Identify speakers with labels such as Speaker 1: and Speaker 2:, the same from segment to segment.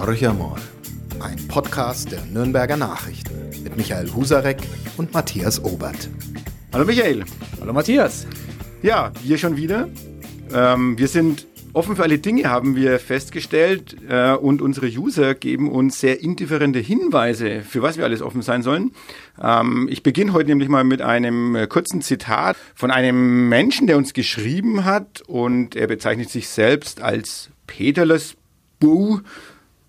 Speaker 1: Horch einmal. Ein Podcast der Nürnberger Nachrichten mit Michael Husarek und Matthias Obert.
Speaker 2: Hallo Michael.
Speaker 3: Hallo Matthias.
Speaker 2: Ja, wir schon wieder. Ähm, wir sind offen für alle Dinge, haben wir festgestellt. Äh, und unsere User geben uns sehr indifferente Hinweise, für was wir alles offen sein sollen. Ähm, ich beginne heute nämlich mal mit einem äh, kurzen Zitat von einem Menschen, der uns geschrieben hat. Und er bezeichnet sich selbst als Peterles Buh.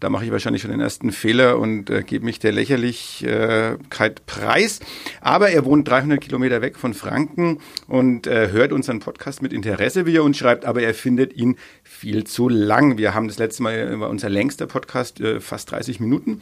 Speaker 2: Da mache ich wahrscheinlich schon den ersten Fehler und äh, gebe mich der Lächerlichkeit preis. Aber er wohnt 300 Kilometer weg von Franken und äh, hört unseren Podcast mit Interesse, wie er uns schreibt, aber er findet ihn viel zu lang. Wir haben das letzte Mal, war unser längster Podcast, äh, fast 30 Minuten.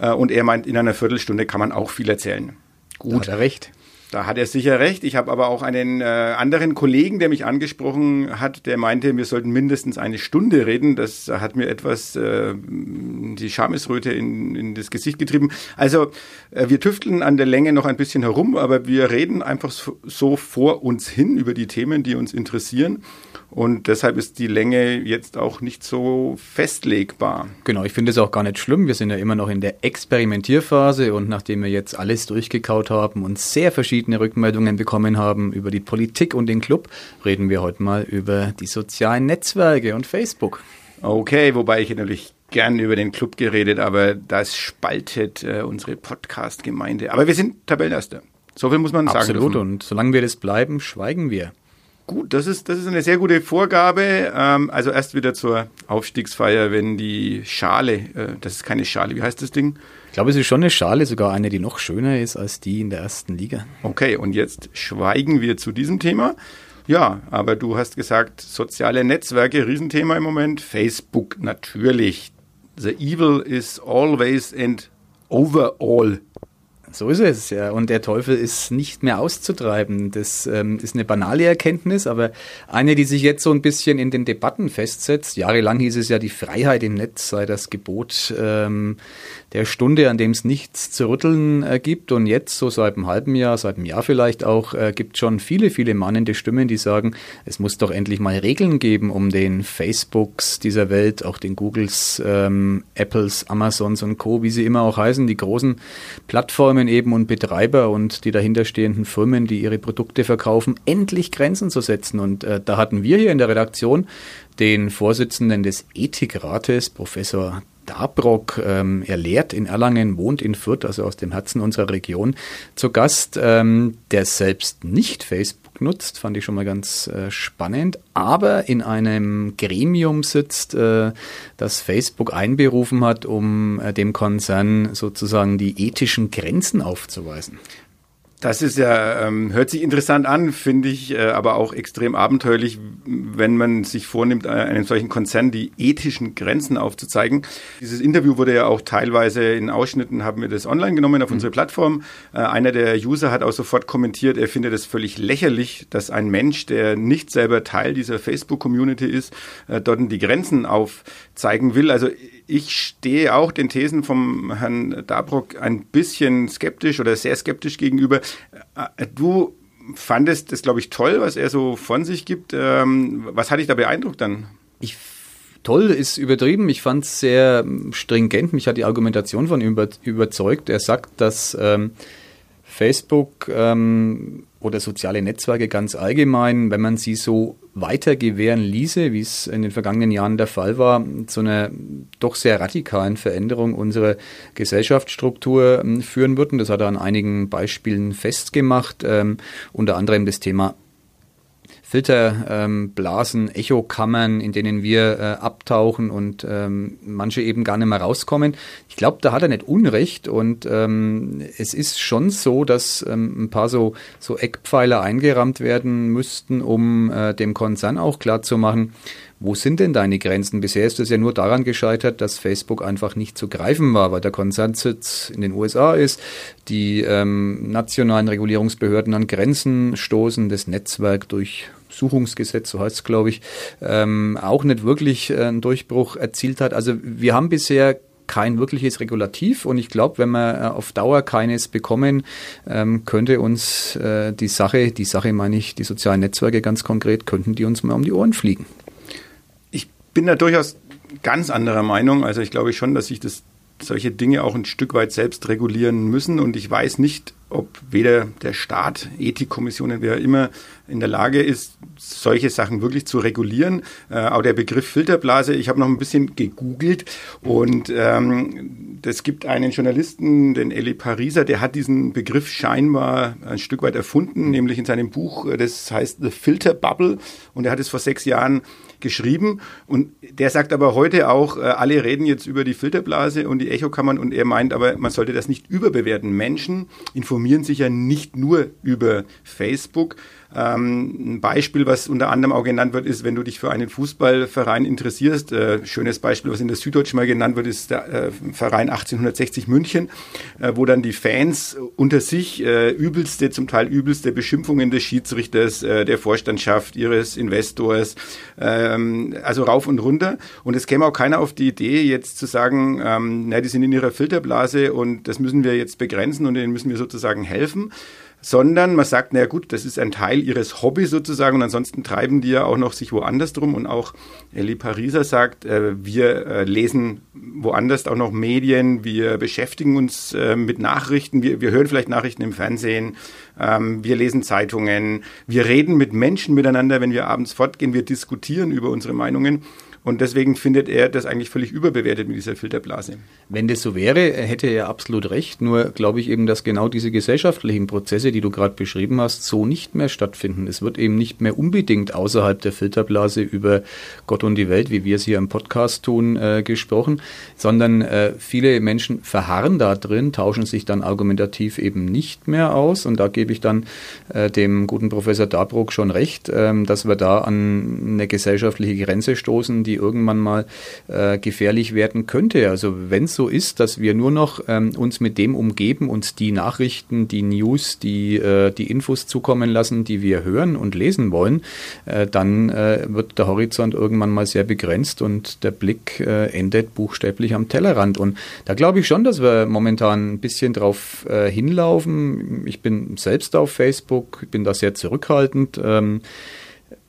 Speaker 2: Äh, und er meint, in einer Viertelstunde kann man auch viel erzählen.
Speaker 3: Gut. Da hat er recht.
Speaker 2: Da hat er sicher recht. Ich habe aber auch einen äh, anderen Kollegen, der mich angesprochen hat, der meinte, wir sollten mindestens eine Stunde reden. Das hat mir etwas äh, die Schamesröte in, in das Gesicht getrieben. Also äh, wir tüfteln an der Länge noch ein bisschen herum, aber wir reden einfach so, so vor uns hin über die Themen, die uns interessieren. Und deshalb ist die Länge jetzt auch nicht so festlegbar.
Speaker 3: Genau, ich finde es auch gar nicht schlimm. Wir sind ja immer noch in der Experimentierphase und nachdem wir jetzt alles durchgekaut haben und sehr verschiedene Rückmeldungen bekommen haben über die Politik und den Club, reden wir heute mal über die sozialen Netzwerke und Facebook.
Speaker 2: Okay, wobei ich natürlich gern über den Club geredet, aber das spaltet äh, unsere Podcast-Gemeinde. Aber wir sind Tabellenerster. So viel muss man
Speaker 3: Absolut.
Speaker 2: sagen.
Speaker 3: Absolut. Und solange wir das bleiben, schweigen wir.
Speaker 2: Gut, das ist, das ist eine sehr gute Vorgabe. Ähm, also erst wieder zur Aufstiegsfeier, wenn die Schale, äh, das ist keine Schale, wie heißt das Ding?
Speaker 3: Ich glaube, es ist schon eine Schale, sogar eine, die noch schöner ist als die in der ersten Liga.
Speaker 2: Okay, und jetzt schweigen wir zu diesem Thema. Ja, aber du hast gesagt, soziale Netzwerke, Riesenthema im Moment. Facebook natürlich. The evil is always and overall.
Speaker 3: So ist es, ja. Und der Teufel ist nicht mehr auszutreiben. Das ähm, ist eine banale Erkenntnis, aber eine, die sich jetzt so ein bisschen in den Debatten festsetzt. Jahrelang hieß es ja, die Freiheit im Netz sei das Gebot ähm, der Stunde, an dem es nichts zu rütteln äh, gibt. Und jetzt, so seit einem halben Jahr, seit einem Jahr vielleicht auch, äh, gibt schon viele, viele mahnende Stimmen, die sagen, es muss doch endlich mal Regeln geben, um den Facebooks dieser Welt, auch den Googles, ähm, Apples, Amazons und Co., wie sie immer auch heißen, die großen Plattformen, eben und Betreiber und die dahinterstehenden Firmen, die ihre Produkte verkaufen, endlich Grenzen zu setzen. Und äh, da hatten wir hier in der Redaktion den Vorsitzenden des Ethikrates, Professor Dabrock, ähm, er lehrt in Erlangen, wohnt in Fürth, also aus dem Herzen unserer Region, zu Gast, ähm, der selbst nicht Facebook nutzt, fand ich schon mal ganz äh, spannend, aber in einem Gremium sitzt, äh, das Facebook einberufen hat, um äh, dem Konzern sozusagen die ethischen Grenzen aufzuweisen.
Speaker 2: Das ist ja, ähm, hört sich interessant an, finde ich, äh, aber auch extrem abenteuerlich, wenn man sich vornimmt, äh, einem solchen Konzern die ethischen Grenzen aufzuzeigen. Dieses Interview wurde ja auch teilweise in Ausschnitten, haben wir das online genommen auf mhm. unsere Plattform. Äh, einer der User hat auch sofort kommentiert, er findet es völlig lächerlich, dass ein Mensch, der nicht selber Teil dieser Facebook-Community ist, äh, dort die Grenzen aufzeigen will. Also ich stehe auch den Thesen vom Herrn Dabrock ein bisschen skeptisch oder sehr skeptisch gegenüber. Äh, du fandest das, glaube ich, toll, was er so von sich gibt. Ähm, was hat dich da beeindruckt dann?
Speaker 3: Ich toll ist übertrieben. Ich fand es sehr stringent. Mich hat die Argumentation von ihm überzeugt. Er sagt, dass ähm, Facebook ähm, oder soziale Netzwerke ganz allgemein, wenn man sie so weiter gewähren ließe, wie es in den vergangenen Jahren der Fall war, zu einer doch sehr radikalen Veränderung unserer Gesellschaftsstruktur ähm, führen würden. Das hat er an einigen Beispielen festgemacht, ähm, unter anderem das Thema Filterblasen, ähm, Echokammern, in denen wir äh, abtauchen und ähm, manche eben gar nicht mehr rauskommen. Ich glaube, da hat er nicht Unrecht und ähm, es ist schon so, dass ein paar so, so Eckpfeiler eingerammt werden müssten, um äh, dem Konzern auch klarzumachen, wo sind denn deine Grenzen? Bisher ist es ja nur daran gescheitert, dass Facebook einfach nicht zu greifen war, weil der Konzernsitz in den USA ist, die ähm, nationalen Regulierungsbehörden an Grenzen stoßen, das Netzwerk durch Suchungsgesetz, so heißt es, glaube ich, ähm, auch nicht wirklich äh, einen Durchbruch erzielt hat. Also wir haben bisher kein wirkliches Regulativ und ich glaube, wenn wir äh, auf Dauer keines bekommen, ähm, könnte uns äh, die Sache, die Sache meine ich, die sozialen Netzwerke ganz konkret, könnten die uns mal um die Ohren fliegen.
Speaker 2: Ich bin da durchaus ganz anderer Meinung. Also ich glaube schon, dass sich das solche Dinge auch ein Stück weit selbst regulieren müssen. Und ich weiß nicht, ob weder der Staat, Ethikkommissionen, wer immer in der Lage ist, solche Sachen wirklich zu regulieren. Äh, auch der Begriff Filterblase, ich habe noch ein bisschen gegoogelt und ähm, es gibt einen Journalisten, den Eli Pariser, der hat diesen Begriff scheinbar ein Stück weit erfunden, nämlich in seinem Buch, das heißt The Filter Bubble und er hat es vor sechs Jahren geschrieben und der sagt aber heute auch, äh, alle reden jetzt über die Filterblase und die Echokammern und er meint aber, man sollte das nicht überbewerten. Menschen informieren sich ja nicht nur über Facebook, ähm, ein Beispiel, was unter anderem auch genannt wird, ist, wenn du dich für einen Fußballverein interessierst. Äh, schönes Beispiel, was in der Süddeutschen mal genannt wird, ist der äh, Verein 1860 München, wo dann die Fans unter sich übelste, zum Teil übelste Beschimpfungen des Schiedsrichters, der Vorstandschaft, ihres Investors, ähm, also rauf und runter. Und es käme auch keiner auf die Idee, jetzt zu sagen, ähm, na, die sind in ihrer Filterblase und das müssen wir jetzt begrenzen und denen müssen wir sozusagen helfen sondern man sagt, naja gut, das ist ein Teil ihres Hobbys sozusagen und ansonsten treiben die ja auch noch sich woanders drum. Und auch Ellie Pariser sagt, äh, wir äh, lesen woanders auch noch Medien, wir beschäftigen uns äh, mit Nachrichten, wir, wir hören vielleicht Nachrichten im Fernsehen, ähm, wir lesen Zeitungen, wir reden mit Menschen miteinander, wenn wir abends fortgehen, wir diskutieren über unsere Meinungen und deswegen findet er das eigentlich völlig überbewertet mit dieser Filterblase.
Speaker 3: Wenn das so wäre, hätte er absolut recht. Nur glaube ich eben, dass genau diese gesellschaftlichen Prozesse, die du gerade beschrieben hast, so nicht mehr stattfinden. Es wird eben nicht mehr unbedingt außerhalb der Filterblase über Gott und die Welt, wie wir es hier im Podcast tun, äh, gesprochen, sondern äh, viele Menschen verharren da drin, tauschen sich dann argumentativ eben nicht mehr aus. Und da gebe ich dann äh, dem guten Professor Dabruck schon recht, ähm, dass wir da an eine gesellschaftliche Grenze stoßen, die irgendwann mal äh, gefährlich werden könnte. Also wenn es so ist, dass wir nur noch ähm, uns mit dem umgeben, uns die Nachrichten, die News, die, äh, die Infos zukommen lassen, die wir hören und lesen wollen, äh, dann äh, wird der Horizont irgendwann mal sehr begrenzt und der Blick äh, endet buchstäblich am Tellerrand. Und da glaube ich schon, dass wir momentan ein bisschen drauf äh, hinlaufen. Ich bin selbst auf Facebook, bin da sehr zurückhaltend. Ähm,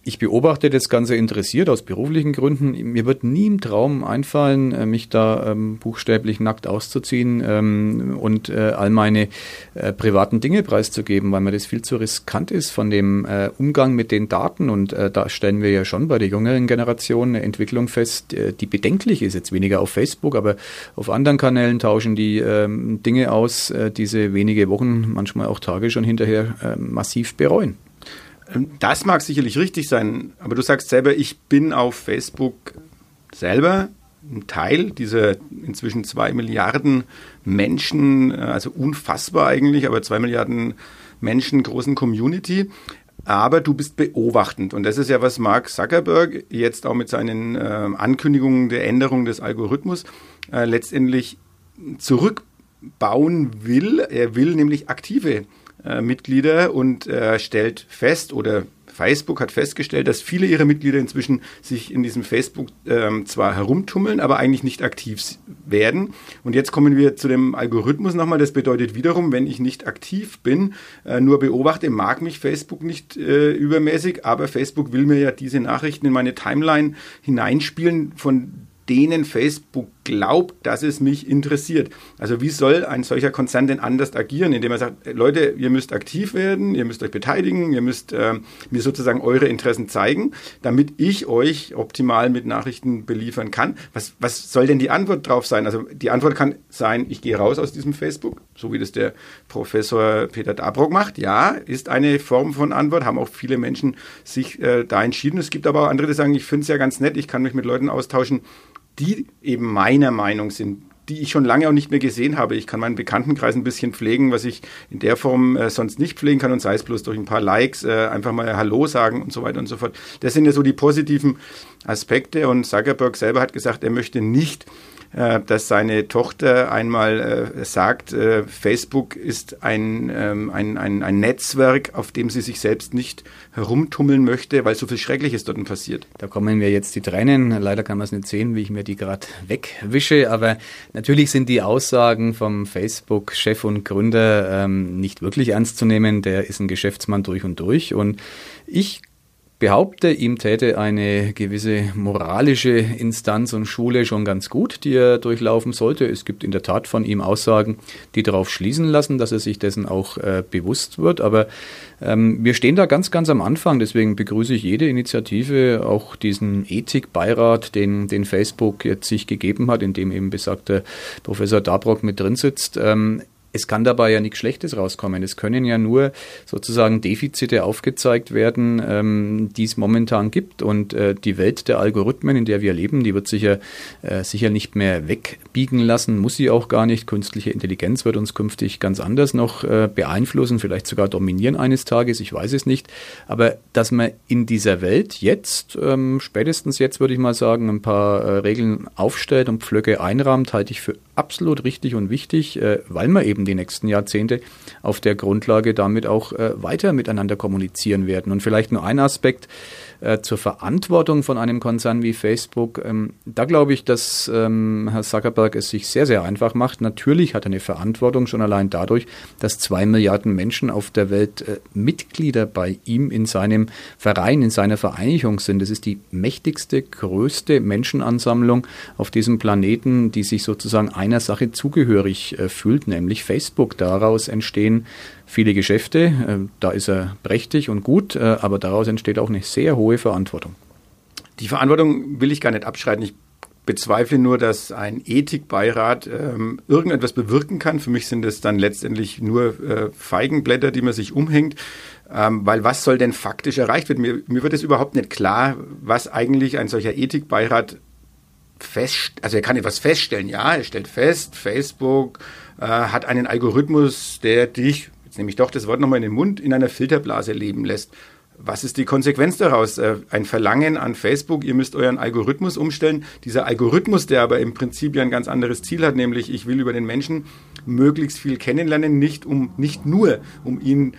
Speaker 3: ich beobachte das Ganze interessiert aus beruflichen Gründen. Mir wird nie im Traum einfallen, äh, mich da ähm, buchstäblich nackt auszuziehen ähm, und äh, all meine äh, privaten Dinge preiszugeben, weil mir das viel zu riskant ist von dem äh, Umgang mit den Daten. Und äh, da stellen wir ja schon bei der jüngeren Generation eine Entwicklung fest, äh, die bedenklich ist. Jetzt weniger auf Facebook, aber auf anderen Kanälen tauschen die ähm, Dinge aus, diese wenige Wochen, manchmal auch Tage schon hinterher massiv bereuen.
Speaker 2: Das mag sicherlich richtig sein, aber du sagst selber, ich bin auf Facebook selber ein Teil dieser inzwischen zwei Milliarden Menschen, also unfassbar eigentlich, aber zwei Milliarden Menschen großen Community. Aber du bist beobachtend. Und das ist ja, was Mark Zuckerberg jetzt auch mit seinen äh, Ankündigungen der Änderung des Algorithmus äh, letztendlich zurückbauen will. Er will nämlich aktive äh, Mitglieder und äh, stellt fest oder Facebook hat festgestellt, dass viele ihrer Mitglieder inzwischen sich in diesem Facebook ähm, zwar herumtummeln, aber eigentlich nicht aktiv werden. Und jetzt kommen wir zu dem Algorithmus nochmal. Das bedeutet wiederum, wenn ich nicht aktiv bin, äh, nur beobachte, mag mich Facebook nicht äh, übermäßig, aber Facebook will mir ja diese Nachrichten in meine Timeline hineinspielen, von denen Facebook glaubt, dass es mich interessiert. Also wie soll ein solcher Konzern denn anders agieren, indem er sagt, Leute, ihr müsst aktiv werden, ihr müsst euch beteiligen, ihr müsst äh, mir sozusagen eure Interessen zeigen, damit ich euch optimal mit Nachrichten beliefern kann. Was, was soll denn die Antwort drauf sein? Also die Antwort kann sein, ich gehe raus aus diesem Facebook, so wie das der Professor Peter Dabrock macht. Ja, ist eine Form von Antwort, haben auch viele Menschen sich äh, da entschieden. Es gibt aber auch andere, die sagen, ich finde es ja ganz nett, ich kann mich mit Leuten austauschen, die eben meiner Meinung sind, die ich schon lange auch nicht mehr gesehen habe. Ich kann meinen Bekanntenkreis ein bisschen pflegen, was ich in der Form äh, sonst nicht pflegen kann und sei es bloß durch ein paar Likes, äh, einfach mal Hallo sagen und so weiter und so fort. Das sind ja so die positiven Aspekte und Zuckerberg selber hat gesagt, er möchte nicht dass seine Tochter einmal äh, sagt, äh, Facebook ist ein, ähm, ein, ein, ein Netzwerk, auf dem sie sich selbst nicht herumtummeln möchte, weil so viel Schreckliches dort passiert.
Speaker 3: Da kommen mir jetzt die Tränen. Leider kann man es nicht sehen, wie ich mir die gerade wegwische. Aber natürlich sind die Aussagen vom Facebook-Chef und Gründer ähm, nicht wirklich ernst zu nehmen. Der ist ein Geschäftsmann durch und durch. Und ich behaupte, ihm täte eine gewisse moralische Instanz und Schule schon ganz gut, die er durchlaufen sollte. Es gibt in der Tat von ihm Aussagen, die darauf schließen lassen, dass er sich dessen auch äh, bewusst wird. Aber ähm, wir stehen da ganz, ganz am Anfang. Deswegen begrüße ich jede Initiative, auch diesen Ethikbeirat, den, den Facebook jetzt sich gegeben hat, in dem eben besagter Professor Dabrock mit drin sitzt. Ähm, es kann dabei ja nichts Schlechtes rauskommen. Es können ja nur sozusagen Defizite aufgezeigt werden, ähm, die es momentan gibt. Und äh, die Welt der Algorithmen, in der wir leben, die wird sicher, äh, sicher nicht mehr wegbiegen lassen, muss sie auch gar nicht. Künstliche Intelligenz wird uns künftig ganz anders noch äh, beeinflussen, vielleicht sogar dominieren eines Tages, ich weiß es nicht. Aber dass man in dieser Welt jetzt, ähm, spätestens jetzt würde ich mal sagen, ein paar äh, Regeln aufstellt und Pflöcke einrahmt, halte ich für absolut richtig und wichtig, äh, weil man eben die nächsten Jahrzehnte auf der Grundlage damit auch äh, weiter miteinander kommunizieren werden. Und vielleicht nur ein Aspekt, äh, zur Verantwortung von einem Konzern wie Facebook. Ähm, da glaube ich, dass ähm, Herr Zuckerberg es sich sehr, sehr einfach macht. Natürlich hat er eine Verantwortung schon allein dadurch, dass zwei Milliarden Menschen auf der Welt äh, Mitglieder bei ihm in seinem Verein, in seiner Vereinigung sind. Das ist die mächtigste, größte Menschenansammlung auf diesem Planeten, die sich sozusagen einer Sache zugehörig äh, fühlt, nämlich Facebook. Daraus entstehen viele Geschäfte. Äh, da ist er prächtig und gut, äh, aber daraus entsteht auch eine sehr hohe Verantwortung.
Speaker 2: Die Verantwortung will ich gar nicht abschreiten. Ich bezweifle nur, dass ein Ethikbeirat ähm, irgendetwas bewirken kann. Für mich sind es dann letztendlich nur äh, Feigenblätter, die man sich umhängt. Ähm, weil was soll denn faktisch erreicht werden? Mir, mir wird es überhaupt nicht klar, was eigentlich ein solcher Ethikbeirat fest, also er kann etwas feststellen. Ja, er stellt fest, Facebook äh, hat einen Algorithmus, der dich jetzt nehme ich doch das Wort nochmal in den Mund, in einer Filterblase leben lässt. Was ist die Konsequenz daraus? Äh, ein Verlangen an Facebook, ihr müsst euren Algorithmus umstellen. Dieser Algorithmus, der aber im Prinzip ja ein ganz anderes Ziel hat, nämlich ich will über den Menschen möglichst viel kennenlernen, nicht, um, nicht nur um ihn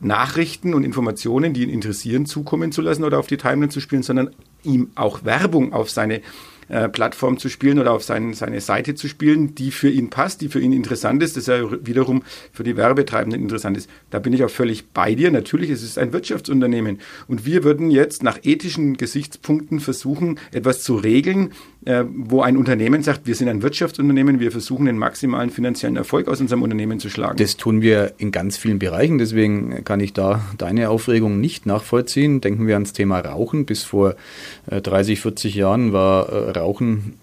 Speaker 2: Nachrichten und Informationen, die ihn interessieren, zukommen zu lassen oder auf die Timeline zu spielen, sondern ihm auch Werbung auf seine äh, Plattform zu spielen oder auf sein, seine Seite zu spielen, die für ihn passt, die für ihn interessant ist, das ja wiederum für die Werbetreibenden interessant ist. Da bin ich auch völlig bei dir. Natürlich ist es ein Wirtschaftsunternehmen und wir würden jetzt nach ethischen Gesichtspunkten versuchen, etwas zu regeln, wo ein Unternehmen sagt, wir sind ein Wirtschaftsunternehmen, wir versuchen den maximalen finanziellen Erfolg aus unserem Unternehmen zu schlagen.
Speaker 3: Das tun wir in ganz vielen Bereichen, deswegen kann ich da deine Aufregung nicht nachvollziehen. Denken wir ans Thema Rauchen. Bis vor 30, äh, 40 Jahren war äh, Rauchen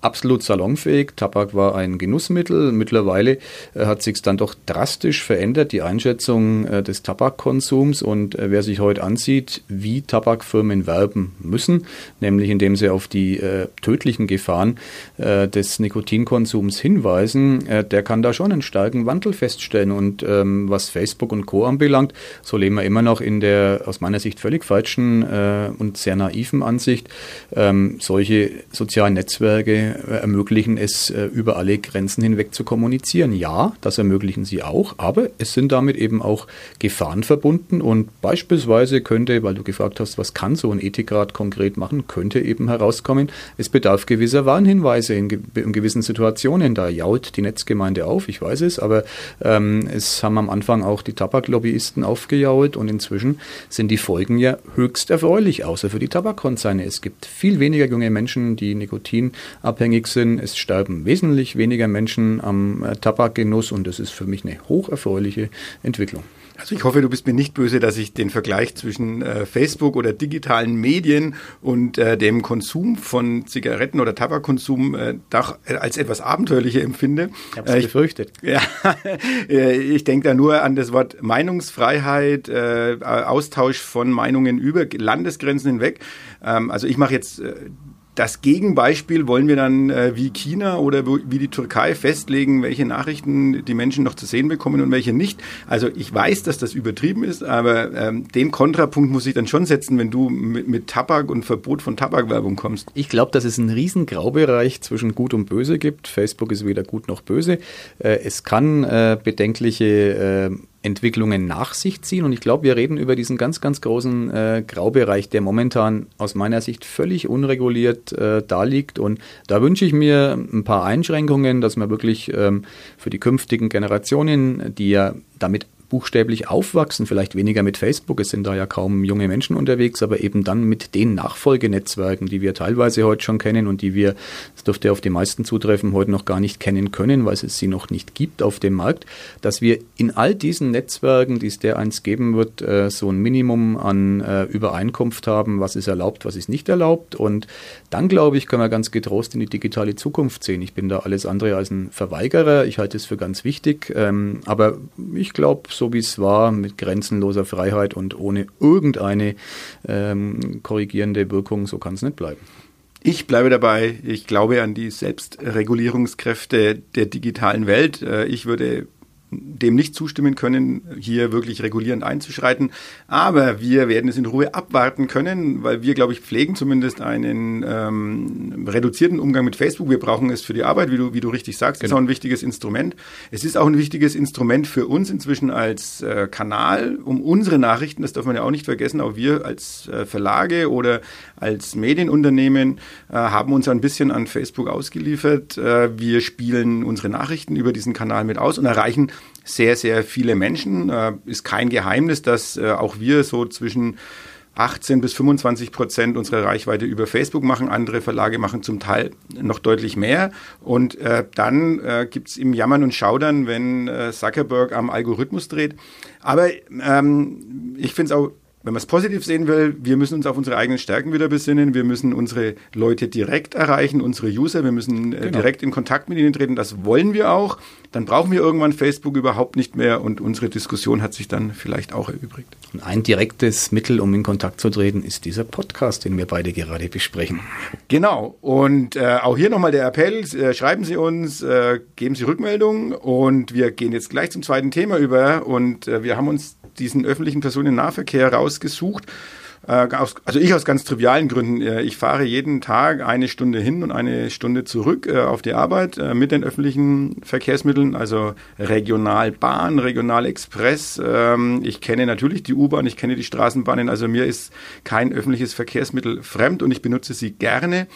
Speaker 3: absolut salonfähig. Tabak war ein Genussmittel. Mittlerweile äh, hat sich dann doch drastisch verändert, die Einschätzung äh, des Tabakkonsums. Und äh, wer sich heute ansieht, wie Tabakfirmen werben müssen, nämlich indem sie auf die tödlichen Gefahren des Nikotinkonsums hinweisen, der kann da schon einen starken Wandel feststellen. Und ähm, was Facebook und Co. anbelangt, so leben wir immer noch in der aus meiner Sicht völlig falschen und sehr naiven Ansicht, ähm, solche sozialen Netzwerke ermöglichen es, äh, über alle Grenzen hinweg zu kommunizieren. Ja, das ermöglichen sie auch, aber es sind damit eben auch Gefahren verbunden und beispielsweise könnte, weil du gefragt hast, was kann so ein Ethikrat konkret machen, könnte eben herauskommen, es bedarf gewisser Warnhinweise in, gewissen Situationen. Da jault die Netzgemeinde auf, ich weiß es, aber ähm, es haben am Anfang auch die Tabaklobbyisten aufgejault und inzwischen sind die Folgen ja höchst erfreulich, außer für die Tabakkonzerne. Es gibt viel weniger junge Menschen, die Nikotin abhängig sind. Es sterben wesentlich weniger Menschen am äh, Tabakgenuss und das ist für mich eine hocherfreuliche Entwicklung.
Speaker 2: Also ich hoffe, du bist mir nicht böse, dass ich den Vergleich zwischen äh, Facebook oder digitalen Medien und äh, dem Konsum von Zigaretten oder Tabakkonsum äh, doch als etwas abenteuerlicher empfinde.
Speaker 3: Ich habe es äh, befürchtet.
Speaker 2: Ja, äh, ich denke da nur an das Wort Meinungsfreiheit, äh, Austausch von Meinungen über Landesgrenzen hinweg. Ähm, also ich mache jetzt das Gegenbeispiel wollen wir dann äh, wie China oder wie die Türkei festlegen, welche Nachrichten die Menschen noch zu sehen bekommen und welche nicht. Also ich weiß, dass das übertrieben ist, aber ähm, den Kontrapunkt muss ich dann schon setzen, wenn du mit, mit Tabak und Verbot von Tabakwerbung kommst.
Speaker 3: Ich glaube, dass es einen riesen Graubereich zwischen Gut und Böse gibt. Facebook ist weder gut noch böse. Äh, es kann äh, bedenkliche äh, Entwicklungen nach sich ziehen. Und ich glaube, wir reden über diesen ganz, ganz großen äh, Graubereich, der momentan aus meiner Sicht völlig unreguliert äh, da liegt. Und da wünsche ich mir ein paar Einschränkungen, dass man wirklich ähm, für die künftigen Generationen, die ja damit buchstäblich aufwachsen, vielleicht weniger mit Facebook, es sind da ja kaum junge Menschen unterwegs, aber eben dann mit den Nachfolgenetzwerken, die wir teilweise heute schon kennen und die wir, das dürfte auf die meisten zutreffen, heute noch gar nicht kennen können, weil es sie noch nicht gibt auf dem Markt, dass wir in all diesen Netzwerken, die es der eins geben wird, äh, so ein Minimum an äh, Übereinkunft haben, was ist erlaubt, was ist nicht erlaubt. Und dann, glaube ich, können wir ganz getrost in die digitale Zukunft sehen. Ich bin da alles andere als ein Verweigerer. Ich halte es für ganz wichtig. Ähm, aber ich glaube, so wie es war, mit grenzenloser Freiheit und ohne irgendeine ähm, korrigierende Wirkung, so kann es nicht bleiben.
Speaker 2: Ich bleibe dabei. Ich glaube an die Selbstregulierungskräfte der digitalen Welt. Äh, ich würde dem nicht zustimmen können, hier wirklich regulierend einzuschreiten. Aber wir werden es in Ruhe abwarten können, weil wir, glaube ich, pflegen zumindest einen ähm, reduzierten Umgang mit Facebook. Wir brauchen es für die Arbeit, wie du, wie du richtig sagst. Genau. ist auch ein wichtiges Instrument. Es ist auch ein wichtiges Instrument für uns inzwischen als äh, Kanal, um unsere Nachrichten, das darf man ja auch nicht vergessen, auch wir als äh, Verlage oder als Medienunternehmen äh, haben uns ein bisschen an Facebook ausgeliefert. Äh, wir spielen unsere Nachrichten über diesen Kanal mit aus und erreichen sehr, sehr viele Menschen. Äh, ist kein Geheimnis, dass äh, auch wir so zwischen 18 bis 25 Prozent unserer Reichweite über Facebook machen. Andere Verlage machen zum Teil noch deutlich mehr. Und äh, dann äh, gibt es im Jammern und Schaudern, wenn äh, Zuckerberg am Algorithmus dreht. Aber ähm, ich finde es auch wenn man es positiv sehen will, wir müssen uns auf unsere eigenen Stärken wieder besinnen. Wir müssen unsere Leute direkt erreichen, unsere User. Wir müssen äh, genau. direkt in Kontakt mit ihnen treten. Das wollen wir auch. Dann brauchen wir irgendwann Facebook überhaupt nicht mehr und unsere Diskussion hat sich dann vielleicht auch erübrigt.
Speaker 3: Und ein direktes Mittel, um in Kontakt zu treten, ist dieser Podcast, den wir beide gerade besprechen.
Speaker 2: Genau. Und äh, auch hier nochmal der Appell: äh, Schreiben Sie uns, äh, geben Sie Rückmeldungen und wir gehen jetzt gleich zum zweiten Thema über. Und äh, wir haben uns diesen öffentlichen Personennahverkehr rausgesucht. Äh, also ich aus ganz trivialen Gründen. Äh, ich fahre jeden Tag eine Stunde hin und eine Stunde zurück äh, auf die Arbeit mit den öffentlichen Verkehrsmitteln, also Regionalbahn, Regionalexpress. Ähm, ich kenne natürlich die U-Bahn, ich kenne die Straßenbahnen. Also mir ist kein öffentliches Verkehrsmittel fremd und ich benutze sie gerne.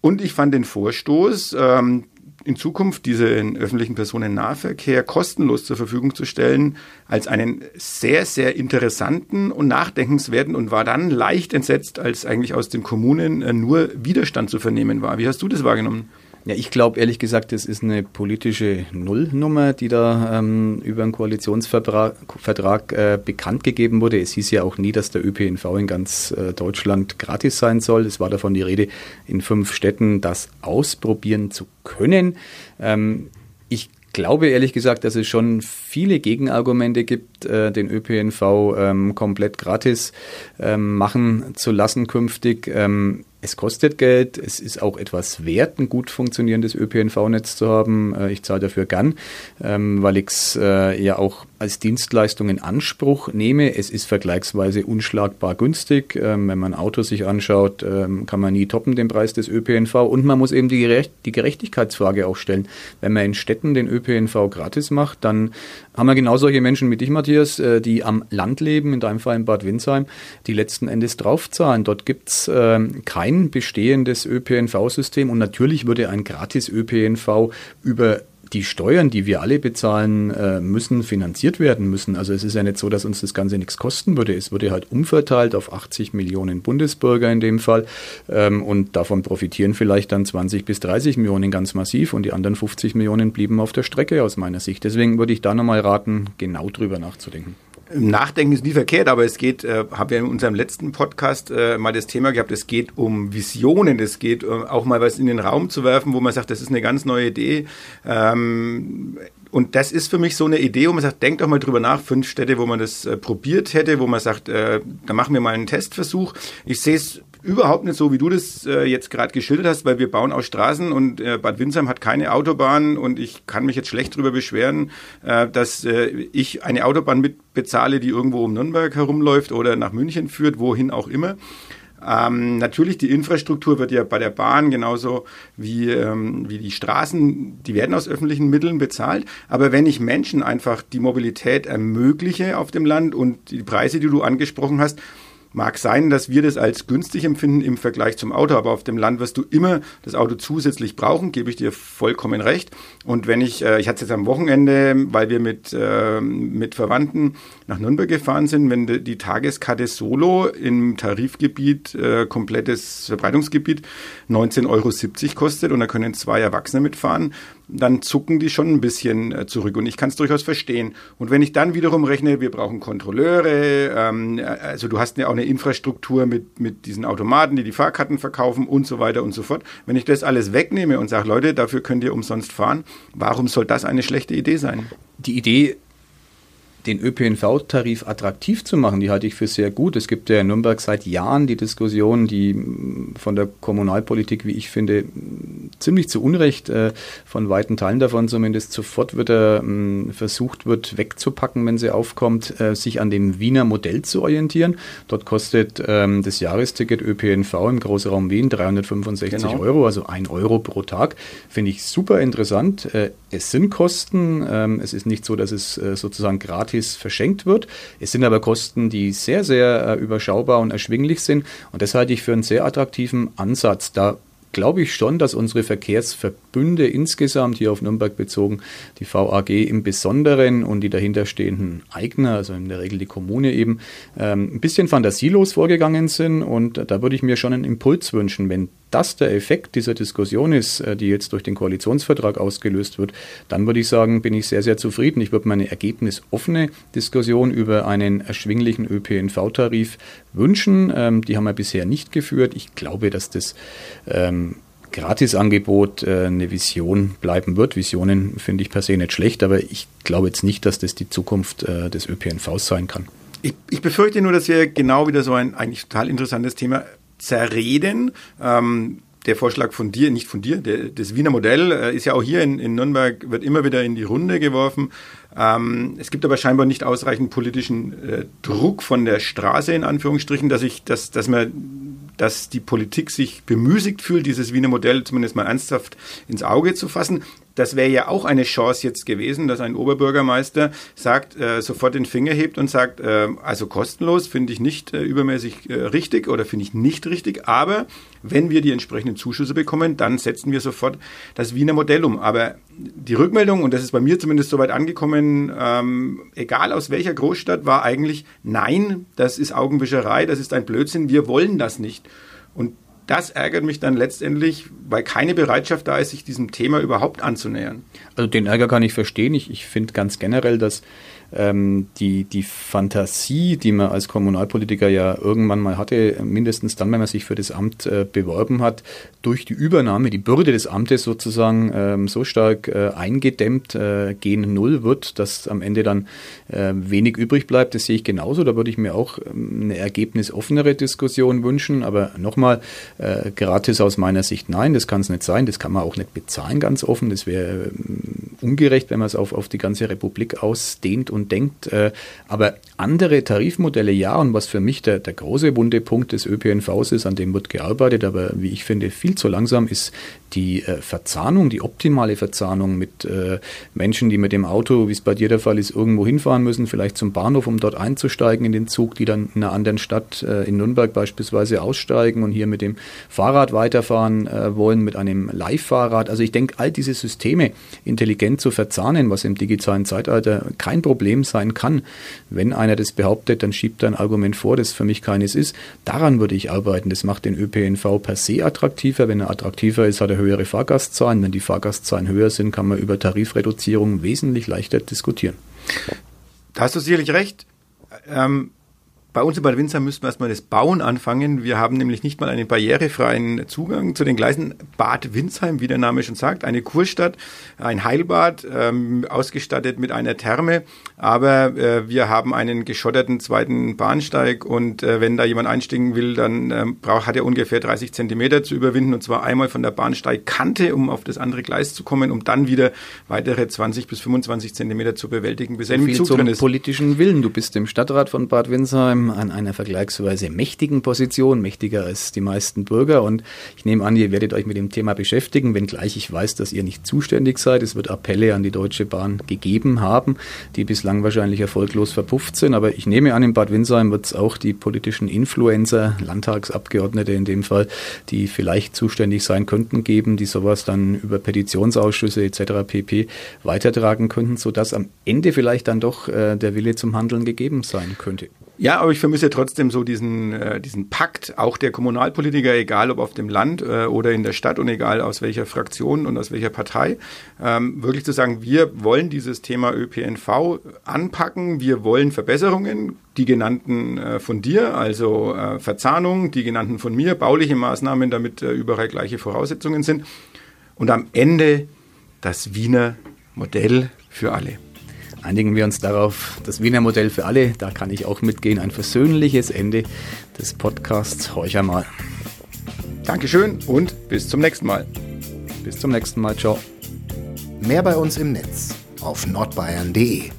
Speaker 2: Und ich fand den Vorstoß, ähm, in Zukunft diesen öffentlichen Personennahverkehr kostenlos zur Verfügung zu stellen, als einen sehr, sehr interessanten und nachdenkenswerten und war dann leicht entsetzt, als eigentlich aus den Kommunen äh, nur Widerstand zu vernehmen war. Wie hast du das wahrgenommen?
Speaker 3: Ja, ich glaube ehrlich gesagt, das ist eine politische Nullnummer, die da ähm, über einen Koalitionsvertrag Vertrag, äh, bekannt gegeben wurde. Es hieß ja auch nie, dass der ÖPNV in ganz äh, Deutschland gratis sein soll. Es war davon die Rede, in fünf Städten das ausprobieren zu können. Ähm, ich glaube ehrlich gesagt, dass es schon viele Gegenargumente gibt, äh, den ÖPNV ähm, komplett gratis ähm, machen zu lassen künftig. Ähm, es kostet Geld, es ist auch etwas wert, ein gut funktionierendes ÖPNV-Netz zu haben. Äh, ich zahle dafür gern, ähm, weil ich es äh, ja auch als Dienstleistung in Anspruch nehme. Es ist vergleichsweise unschlagbar günstig. Ähm, wenn man ein Auto sich anschaut, ähm, kann man nie toppen den Preis des ÖPNV. Und man muss eben die, Gerecht die Gerechtigkeitsfrage auch stellen. Wenn man in Städten den ÖPNV gratis macht, dann haben wir genau solche Menschen wie dich, Matthias, äh, die am Land leben, in deinem Fall in Bad Windsheim, die letzten Endes draufzahlen. Dort gibt's äh, kein bestehendes ÖPNV-System und natürlich würde ein gratis ÖPNV über die Steuern, die wir alle bezahlen äh, müssen, finanziert werden müssen. Also es ist ja nicht so, dass uns das Ganze nichts kosten würde. Es würde halt umverteilt auf 80 Millionen Bundesbürger in dem Fall. Ähm, und davon profitieren vielleicht dann 20 bis 30 Millionen ganz massiv und die anderen 50 Millionen blieben auf der Strecke aus meiner Sicht. Deswegen würde ich da nochmal raten, genau drüber nachzudenken.
Speaker 2: Nachdenken ist nie verkehrt, aber es geht, äh, haben wir in unserem letzten Podcast äh, mal das Thema gehabt, es geht um Visionen, es geht äh, auch mal was in den Raum zu werfen, wo man sagt, das ist eine ganz neue Idee. Ähm, und das ist für mich so eine Idee, wo man sagt, denkt doch mal drüber nach, fünf Städte, wo man das äh, probiert hätte, wo man sagt, äh, da machen wir mal einen Testversuch. Ich sehe es überhaupt nicht so, wie du das äh, jetzt gerade geschildert hast, weil wir bauen auch Straßen und äh, Bad Windsheim hat keine Autobahn und ich kann mich jetzt schlecht darüber beschweren, äh, dass äh, ich eine Autobahn mitbezahle, die irgendwo um Nürnberg herumläuft oder nach München führt, wohin auch immer. Ähm, natürlich, die Infrastruktur wird ja bei der Bahn genauso wie, ähm, wie die Straßen, die werden aus öffentlichen Mitteln bezahlt. Aber wenn ich Menschen einfach die Mobilität ermögliche auf dem Land und die Preise, die du angesprochen hast, Mag sein, dass wir das als günstig empfinden im Vergleich zum Auto, aber auf dem Land wirst du immer das Auto zusätzlich brauchen, gebe ich dir vollkommen recht. Und wenn ich, äh, ich hatte es jetzt am Wochenende, weil wir mit, äh, mit Verwandten nach Nürnberg gefahren sind, wenn die, die Tageskarte Solo im Tarifgebiet, äh, komplettes Verbreitungsgebiet, 19,70 Euro kostet und da können zwei Erwachsene mitfahren, dann zucken die schon ein bisschen äh, zurück. Und ich kann es durchaus verstehen. Und wenn ich dann wiederum rechne, wir brauchen Kontrolleure, ähm, also du hast ja auch eine Infrastruktur mit, mit diesen Automaten, die die Fahrkarten verkaufen und so weiter und so fort. Wenn ich das alles wegnehme und sage, Leute, dafür könnt ihr umsonst fahren, warum soll das eine schlechte Idee sein?
Speaker 3: Die Idee den ÖPNV-Tarif attraktiv zu machen, die halte ich für sehr gut. Es gibt ja in Nürnberg seit Jahren die Diskussion, die von der Kommunalpolitik, wie ich finde, ziemlich zu Unrecht, äh, von weiten Teilen davon zumindest, sofort wieder versucht wird wegzupacken, wenn sie aufkommt, äh, sich an dem Wiener Modell zu orientieren. Dort kostet ähm, das Jahresticket ÖPNV im Großraum Wien 365 genau. Euro, also ein Euro pro Tag. Finde ich super interessant. Äh, es sind Kosten. Ähm, es ist nicht so, dass es sozusagen gratis gratis verschenkt wird. Es sind aber Kosten, die sehr, sehr äh, überschaubar und erschwinglich sind. Und das halte ich für einen sehr attraktiven Ansatz. Da glaube ich schon, dass unsere Verkehrsverbünde insgesamt hier auf Nürnberg bezogen, die VAG im Besonderen und die dahinterstehenden Eigner, also in der Regel die Kommune eben, ähm, ein bisschen fantasielos vorgegangen sind. Und da würde ich mir schon einen Impuls wünschen, wenn das der Effekt dieser Diskussion ist, äh, die jetzt durch den Koalitionsvertrag ausgelöst wird, dann würde ich sagen, bin ich sehr, sehr zufrieden. Ich würde mir eine ergebnisoffene Diskussion über einen erschwinglichen ÖPNV-Tarif wünschen. Ähm, die haben wir bisher nicht geführt. Ich glaube, dass das ähm, Gratisangebot äh, eine Vision bleiben wird. Visionen finde ich per se nicht schlecht, aber ich glaube jetzt nicht, dass das die Zukunft äh, des ÖPNVs sein kann.
Speaker 2: Ich, ich, befürchte nur, dass wir genau wieder so ein eigentlich total interessantes Thema zerreden. Ähm, der Vorschlag von dir, nicht von dir, der, das Wiener Modell äh, ist ja auch hier in, in, Nürnberg, wird immer wieder in die Runde geworfen. Ähm, es gibt aber scheinbar nicht ausreichend politischen äh, Druck von der Straße, in Anführungsstrichen, dass ich, dass, dass man dass die Politik sich bemüßigt fühlt, dieses Wiener Modell zumindest mal ernsthaft ins Auge zu fassen. Das wäre ja auch eine Chance jetzt gewesen, dass ein Oberbürgermeister sagt, äh, sofort den Finger hebt und sagt, äh, also kostenlos finde ich nicht äh, übermäßig äh, richtig oder finde ich nicht richtig, aber wenn wir die entsprechenden Zuschüsse bekommen, dann setzen wir sofort das Wiener Modell um. Aber die Rückmeldung, und das ist bei mir zumindest soweit angekommen, ähm, egal aus welcher Großstadt, war eigentlich, nein, das ist Augenwischerei, das ist ein Blödsinn, wir wollen das nicht. Und das ärgert mich dann letztendlich, weil keine Bereitschaft da ist, sich diesem Thema überhaupt anzunähern.
Speaker 3: Also den Ärger kann ich verstehen. Ich, ich finde ganz generell, dass ähm, die, die Fantasie, die man als Kommunalpolitiker ja irgendwann mal hatte, mindestens dann, wenn man sich für das Amt äh, beworben hat, durch die Übernahme, die Bürde des Amtes sozusagen ähm, so stark äh, eingedämmt äh, gehen null wird, dass am Ende dann äh, wenig übrig bleibt. Das sehe ich genauso. Da würde ich mir auch ähm, eine ergebnisoffenere Diskussion wünschen. Aber nochmal, äh, gratis aus meiner Sicht nein, das kann es nicht sein. Das kann man auch nicht bezahlen, ganz offen. Das wäre ähm, ungerecht, wenn man es auf, auf die ganze Republik ausdehnt und denkt. Äh, aber andere Tarifmodelle ja, und was für mich der, der große Wundepunkt des ÖPNVs ist, an dem wird gearbeitet, aber wie ich finde, viel zu langsam ist die äh, Verzahnung, die optimale Verzahnung mit äh, Menschen, die mit dem Auto, wie es bei dir der Fall ist, irgendwo hinfahren müssen, vielleicht zum Bahnhof, um dort einzusteigen in den Zug, die dann in einer anderen Stadt, äh, in Nürnberg beispielsweise, aussteigen und hier mit dem Fahrrad weiterfahren äh, wollen, mit einem Live-Fahrrad. Also ich denke, all diese Systeme intelligent zu verzahnen, was im digitalen Zeitalter kein Problem sein kann. Wenn einer das behauptet, dann schiebt er ein Argument vor, das für mich keines ist. Daran würde ich arbeiten. Das macht den ÖPNV per se attraktiver. Wenn er attraktiver ist, hat er höhere Fahrgastzahlen. Wenn die Fahrgastzahlen höher sind, kann man über Tarifreduzierung wesentlich leichter diskutieren.
Speaker 2: Da hast du sicherlich recht. Ähm, bei uns in Bad Windsheim müssten wir erstmal das Bauen anfangen. Wir haben nämlich nicht mal einen barrierefreien Zugang zu den Gleisen. Bad Windsheim, wie der Name schon sagt, eine Kurstadt, ein Heilbad, ähm, ausgestattet mit einer Therme. Aber äh, wir haben einen geschotterten zweiten Bahnsteig und äh, wenn da jemand einsteigen will, dann ähm, braucht, hat er ungefähr 30 Zentimeter zu überwinden und zwar einmal von der Bahnsteigkante, um auf das andere Gleis zu kommen, um dann wieder weitere 20 bis 25 Zentimeter zu bewältigen,
Speaker 3: bis er im Zug drin ist. politischen Willen. Du bist im Stadtrat von Bad Windsheim an einer vergleichsweise mächtigen Position, mächtiger als die meisten Bürger. Und ich nehme an, ihr werdet euch mit dem Thema beschäftigen, wenngleich ich weiß, dass ihr nicht zuständig seid. Es wird Appelle an die Deutsche Bahn gegeben haben, die bislang wahrscheinlich erfolglos verpufft sind. Aber ich nehme an, in Bad Windsheim wird es auch die politischen Influencer, Landtagsabgeordnete in dem Fall, die vielleicht zuständig sein könnten, geben, die sowas dann über Petitionsausschüsse etc. pp. weitertragen könnten, sodass am Ende vielleicht dann doch äh, der Wille zum Handeln gegeben sein könnte.
Speaker 2: Ja, aber ich vermisse trotzdem so diesen, äh, diesen Pakt, auch der Kommunalpolitiker, egal ob auf dem Land äh, oder in der Stadt und egal aus welcher Fraktion und aus welcher Partei, ähm, wirklich zu sagen, wir wollen dieses Thema ÖPNV anpacken, wir wollen Verbesserungen, die genannten äh, von dir, also äh, Verzahnung, die genannten von mir, bauliche Maßnahmen, damit äh, überall gleiche Voraussetzungen sind. Und am Ende das Wiener Modell für alle
Speaker 3: einigen wir uns darauf, das Wiener Modell für alle, da kann ich auch mitgehen, ein versöhnliches Ende des Podcasts Horch einmal.
Speaker 2: Dankeschön und bis zum nächsten Mal.
Speaker 3: Bis zum nächsten Mal, ciao.
Speaker 1: Mehr bei uns im Netz auf nordbayern.de